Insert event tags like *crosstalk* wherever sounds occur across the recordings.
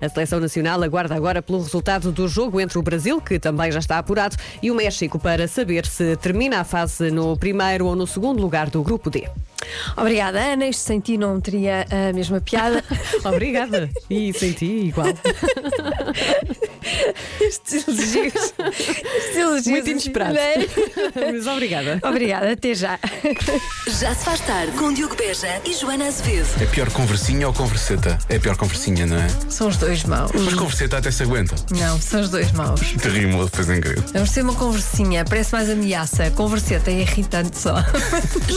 A seleção nacional aguarda agora pelo resultado do jogo entre o Brasil, que também já está apurado, e o México para saber se termina a fase no primeiro ou no segundo lugar do grupo D. Obrigada, Ana. Isto sem ti não teria a mesma piada. *laughs* Obrigada. E senti igual. *laughs* Estes elogios. Estes elogios. Muito inesperado. É? *laughs* Mas obrigada. Obrigada, até já. Já se faz tarde com Diogo Beja e Joana Azevedo. É pior conversinha ou converseta? É pior conversinha, não é? São os dois maus. Mas converseta até se aguenta. Não, são os dois maus. Te rimo, depois é incrível. Vamos ter uma conversinha, parece mais ameaça. Converseta é irritante só.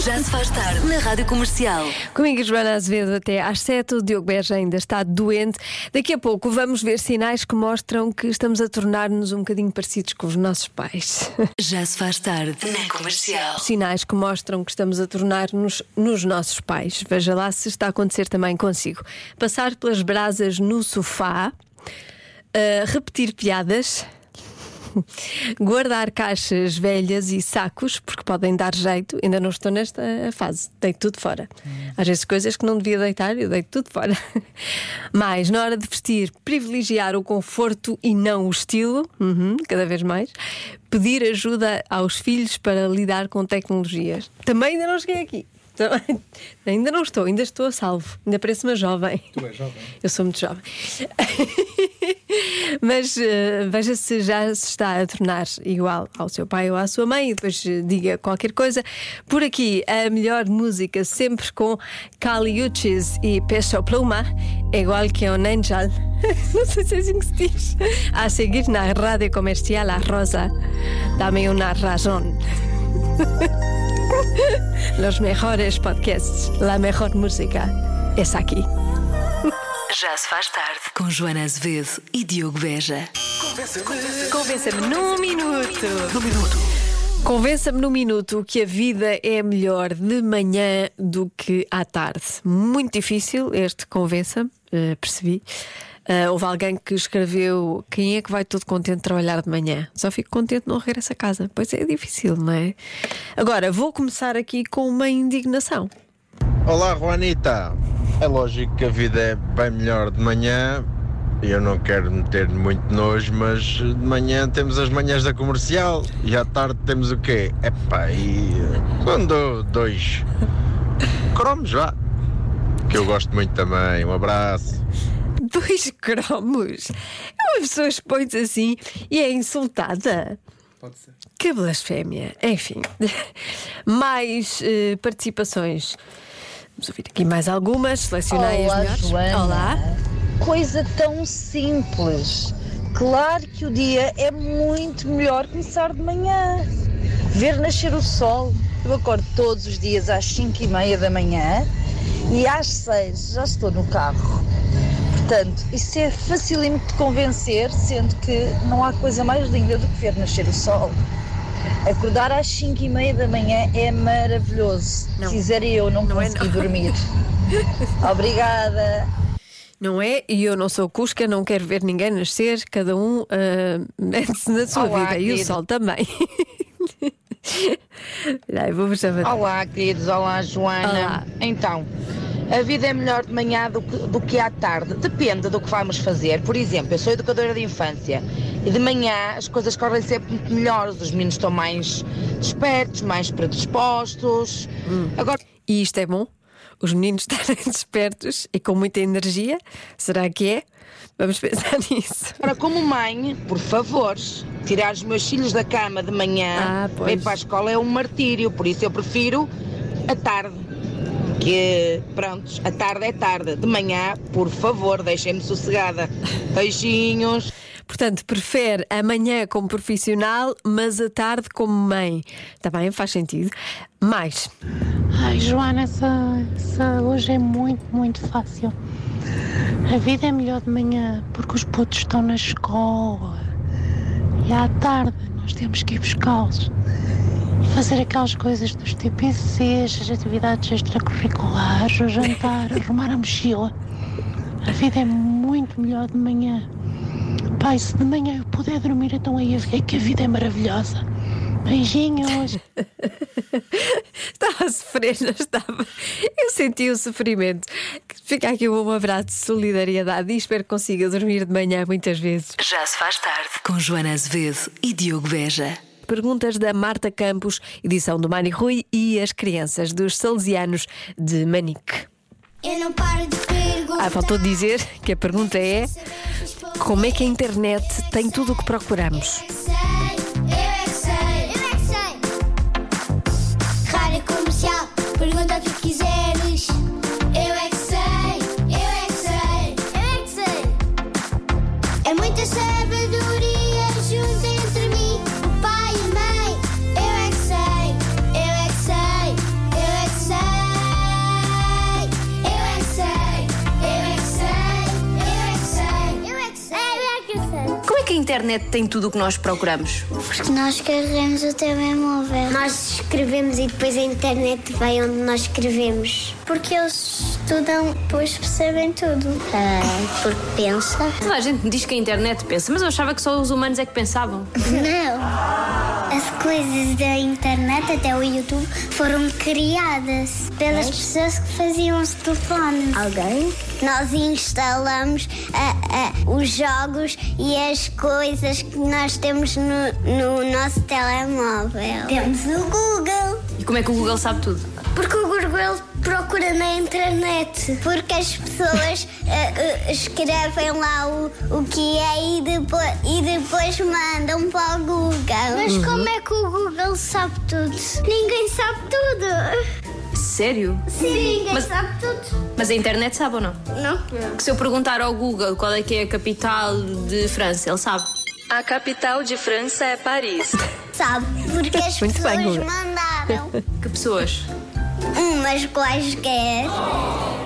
Já se faz tarde na Rádio Comercial. Comigo, Joana Azevedo, até às 7. O Diogo Beja ainda está doente. Daqui a pouco vamos ver sinais que mostram que estamos a tornar-nos um bocadinho parecidos com os nossos pais. *laughs* Já se faz tarde na Comercial. Sinais que mostram que estamos a tornar-nos nos nossos pais. Veja lá se está a acontecer também consigo. Passar pelas brasas no sofá, uh, repetir piadas. *laughs* Guardar caixas velhas e sacos, porque podem dar jeito. Ainda não estou nesta fase, deito tudo fora. Às vezes, coisas que não devia deitar, eu deito tudo fora. *laughs* Mais, na hora de vestir, privilegiar o conforto e não o estilo, Uhum, cada vez mais. Pedir ajuda aos filhos para lidar com tecnologias. Também ainda não cheguei aqui. Também- *laughs* Ainda não estou, ainda estou a salvo. Ainda pareço-me jovem. Tu és jovem. Eu sou muito jovem. *laughs* Mas eh, veja se já se está a tornar igual ao seu pai ou à sua mãe e depois eh, diga qualquer coisa. Por aqui, a melhor música sempre com Caliuches e Peso Pluma, igual que um angel. *laughs* Não sei se é assim que se diz. A seguir na rádio comercial A Rosa. Dame una razón. *laughs* Los mejores podcasts, la mejor música es aquí. Já se faz tarde com Joana Azevedo e Diogo Beja. Convença-me num minuto. Num minuto. Convença-me num minuto que a vida é melhor de manhã do que à tarde. Muito difícil este convença-me, eh, percebi. Eh, houve alguém que escreveu quem é que vai todo contente trabalhar de manhã? Só fico contente não regresso a casa. Pois é, é difícil, não é? Agora, vou começar aqui com uma indignação. Olá, Juanita. É lógico que a vida é bem melhor de manhã. Eu não quero meter muito nojo, mas de manhã temos as manhãs da comercial e à tarde temos o quê? Epá, e eh, quando dois cromos, vá. Que eu gosto muito também. Um abraço. Dois *laughs* cromos. Uma pessoa expõe-se assim e é insultada. Pode ser. Que blasfémia. Enfim, *laughs* mais eh, participações. Vamos ouvir aqui mais algumas. Selecionei as Olá, melhores. Joana. Olá. Coisa tão simples. Claro que o dia é muito melhor começar de manhã. Ver nascer o sol. Eu acordo todos os dias às 5 e meia da manhã e às 6 já estou no carro. Portanto, isso é facílimo de convencer, sendo que não há coisa mais linda do que ver nascer o sol. Acordar às 5 e meia da manhã é maravilhoso. Não. Quisera eu não, Não é consegui não. dormir. *laughs* Obrigada. Não é? E eu não sou Cusca, não quero ver ninguém nascer. Cada um ah, mete-se na sua Olá, vida. E o querido. sol também. *laughs* Vou-vos chamar. Olá, queridos. Olá, Joana. Olá. Então, a vida é melhor de manhã do que, do que à tarde. Depende do que vamos fazer. Por exemplo, eu sou educadora de infância e de manhã as coisas correm sempre muito melhores. Os meninos estão mais despertos, mais predispostos. Agora, E isto é bom? Os meninos *laughs* estarem despertos e com muita energia? Será que é? Vamos pensar *laughs* nisso. Agora, como mãe, por favor, tirar os meus filhos da cama de manhã Ah, pois. para ir para a escola é um martírio, por isso eu prefiro a tarde. Que, prontos, a tarde é tarde. De manhã, por favor, deixem-me sossegada. Beijinhos. Portanto, prefere amanhã como profissional, mas a tarde como mãe. Também faz sentido. Mais. Ai, Joana, essa, essa hoje é muito, muito fácil. A vida é melhor de manhã porque os putos estão na escola. E à tarde nós temos que ir buscá-los. Fazer aquelas coisas dos TPCs, as atividades extracurriculares, o jantar, *laughs* arrumar a mochila. A vida é muito melhor de manhã. Pai, se de manhã eu puder dormir, então aí é que a vida é maravilhosa. Beijinhos. *laughs* Estava a sofrer, não estava? Eu senti o sofrimento. Fica aqui um abraço de solidariedade e espero que consiga dormir de manhã muitas vezes. Já se faz tarde. Com Joana Azevedo e Diogo Beja. Perguntas da Marta Campos, edição do Mani Rui e as crianças dos Salesianos de Manique. Eu não paro de perguntar. Ah, faltou dizer que a pergunta é: como é que a internet tem tudo o que procuramos? Que a internet tem tudo o que nós procuramos? Porque nós carregamos o telemóvel. Nós escrevemos e depois a internet vai onde nós escrevemos. Porque eles estudam, depois percebem tudo. porque pensa. Toda a gente me diz que a internet pensa, mas eu achava que só os humanos é que pensavam. Não. As coisas da internet, até o YouTube, foram criadas pelas pessoas que faziam os telefones. Alguém? Nós instalamos ah, ah, os jogos e as coisas que nós temos no, no nosso telemóvel. Temos o Google. E como é que o Google sabe tudo? Porque o Google procura na internet. Porque as pessoas *laughs* eh, eh, escrevem lá o, o que é e depois, e depois mandam para o Google. Mas como é que o Google sabe tudo? Ninguém sabe tudo. Sério? Sim, ninguém Mas- sabe tudo. Mas a internet sabe ou não? Não? Que se eu perguntar ao Google qual é que é a capital de França, ele sabe. A capital de França é Paris. *laughs* Sabe, porque *laughs* as Muito bem, pessoas Google. mandaram. Que pessoas? Umas quaisquer.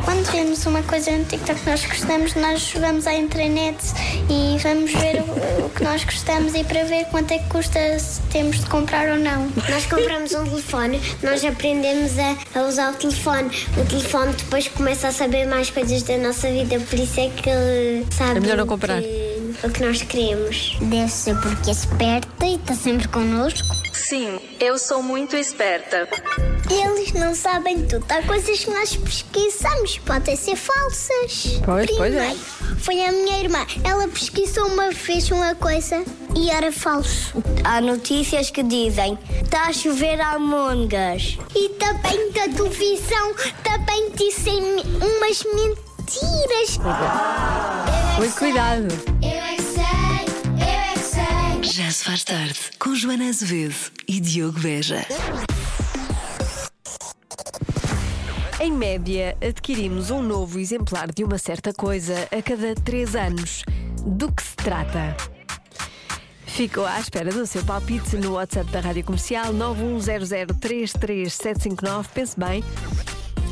Quando vemos uma coisa no TikTok que nós gostamos, nós vamos à internet e vamos ver o, o que nós gostamos e para ver quanto é que custa se temos de comprar ou não. Nós compramos um telefone, nós aprendemos a, a usar o telefone. O telefone depois começa a saber mais coisas da nossa vida, por isso é que ele sabe É melhor não comprar. que- o que nós queremos. Deve ser porque é esperta e está sempre connosco. Sim, eu sou muito esperta. Eles não sabem tudo. Há coisas que nós pesquisamos, podem ser falsas. Pois, pois é. Primeiro, Foi a minha irmã. Ela pesquisou uma vez uma coisa e era falso. Há notícias que dizem está a chover almôndegas. E também da televisão também dizem umas mentiras. Muito cuidado. Já se faz tarde. Com Joana Azevedo e Diogo Beja. Em média, adquirimos um novo exemplar de uma certa coisa a cada três anos. Do que se trata? Fico à espera do seu palpite no WhatsApp da Rádio Comercial 910033759. Pense bem.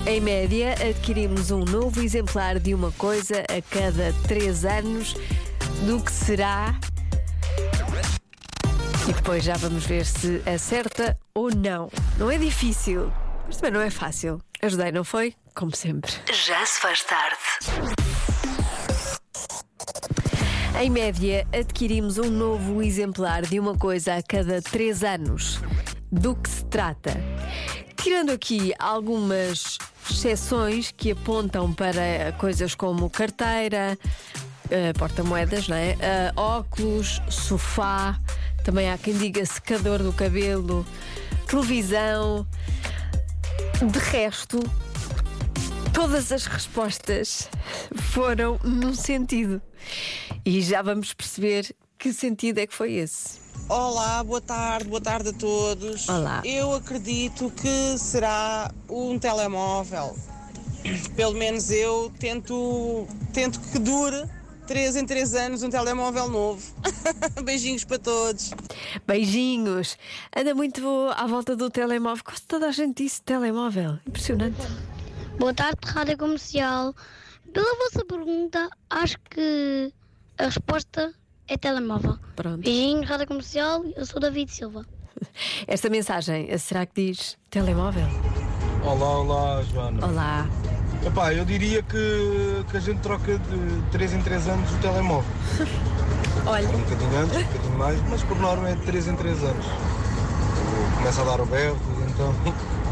Em média, adquirimos um novo exemplar de uma coisa a cada três anos. Do que será? Depois já vamos ver se acerta ou não. Não é difícil, mas também não é fácil. Ajudei, não foi? Como sempre. Já se faz tarde. Em média, adquirimos um novo exemplar de uma coisa a cada três anos. Do que se trata? Tirando aqui algumas exceções que apontam para coisas como carteira, eh, porta-moedas, não é? Eh, óculos, sofá, também há quem diga secador do cabelo, televisão. De resto, todas as respostas foram num sentido. E já vamos perceber que sentido é que foi esse. Olá, boa tarde, boa tarde a todos. Olá. Eu acredito que será um telemóvel. Pelo menos eu tento, tento que dure 3 em 3 anos um telemóvel novo. *laughs* Beijinhos para todos. Beijinhos! Anda muito à volta do telemóvel. Quase toda a gente disse telemóvel. Impressionante. Boa tarde, Rádio Comercial. Pela vossa pergunta, acho que a resposta é telemóvel. Pronto. Beijinhos, Rádio Comercial. Eu sou David Silva. Esta mensagem, será que diz telemóvel? Olá, olá, Joana. Olá. Epá, eu diria que, que a gente troca de 3 em 3 anos o telemóvel. *laughs* Olha. Um bocadinho antes, um bocadinho mais, mas por norma é de 3 em 3 anos. começa a dar o berro, então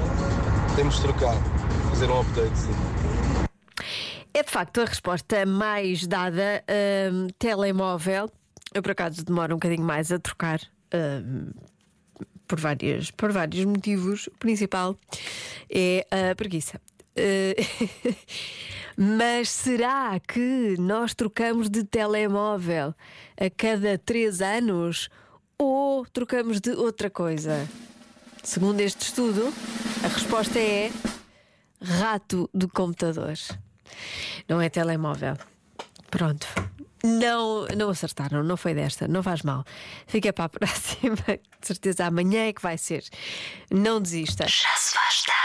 *laughs* temos de trocar, fazer um update. Sim. É de facto a resposta mais dada. hum, telemóvel. Eu, por acaso, demoro um bocadinho mais a trocar. hum, por, várias, por vários motivos. O principal é a preguiça. Eh, *laughs* Mas será que nós trocamos de telemóvel a cada três anos ou trocamos de outra coisa? Segundo este estudo, a resposta é rato de computador. Não é telemóvel. Pronto. Não, não acertaram, não foi desta, não faz mal. Fica para a *laughs* próxima. De certeza amanhã é que vai ser. Não desista. Já se faz tarde.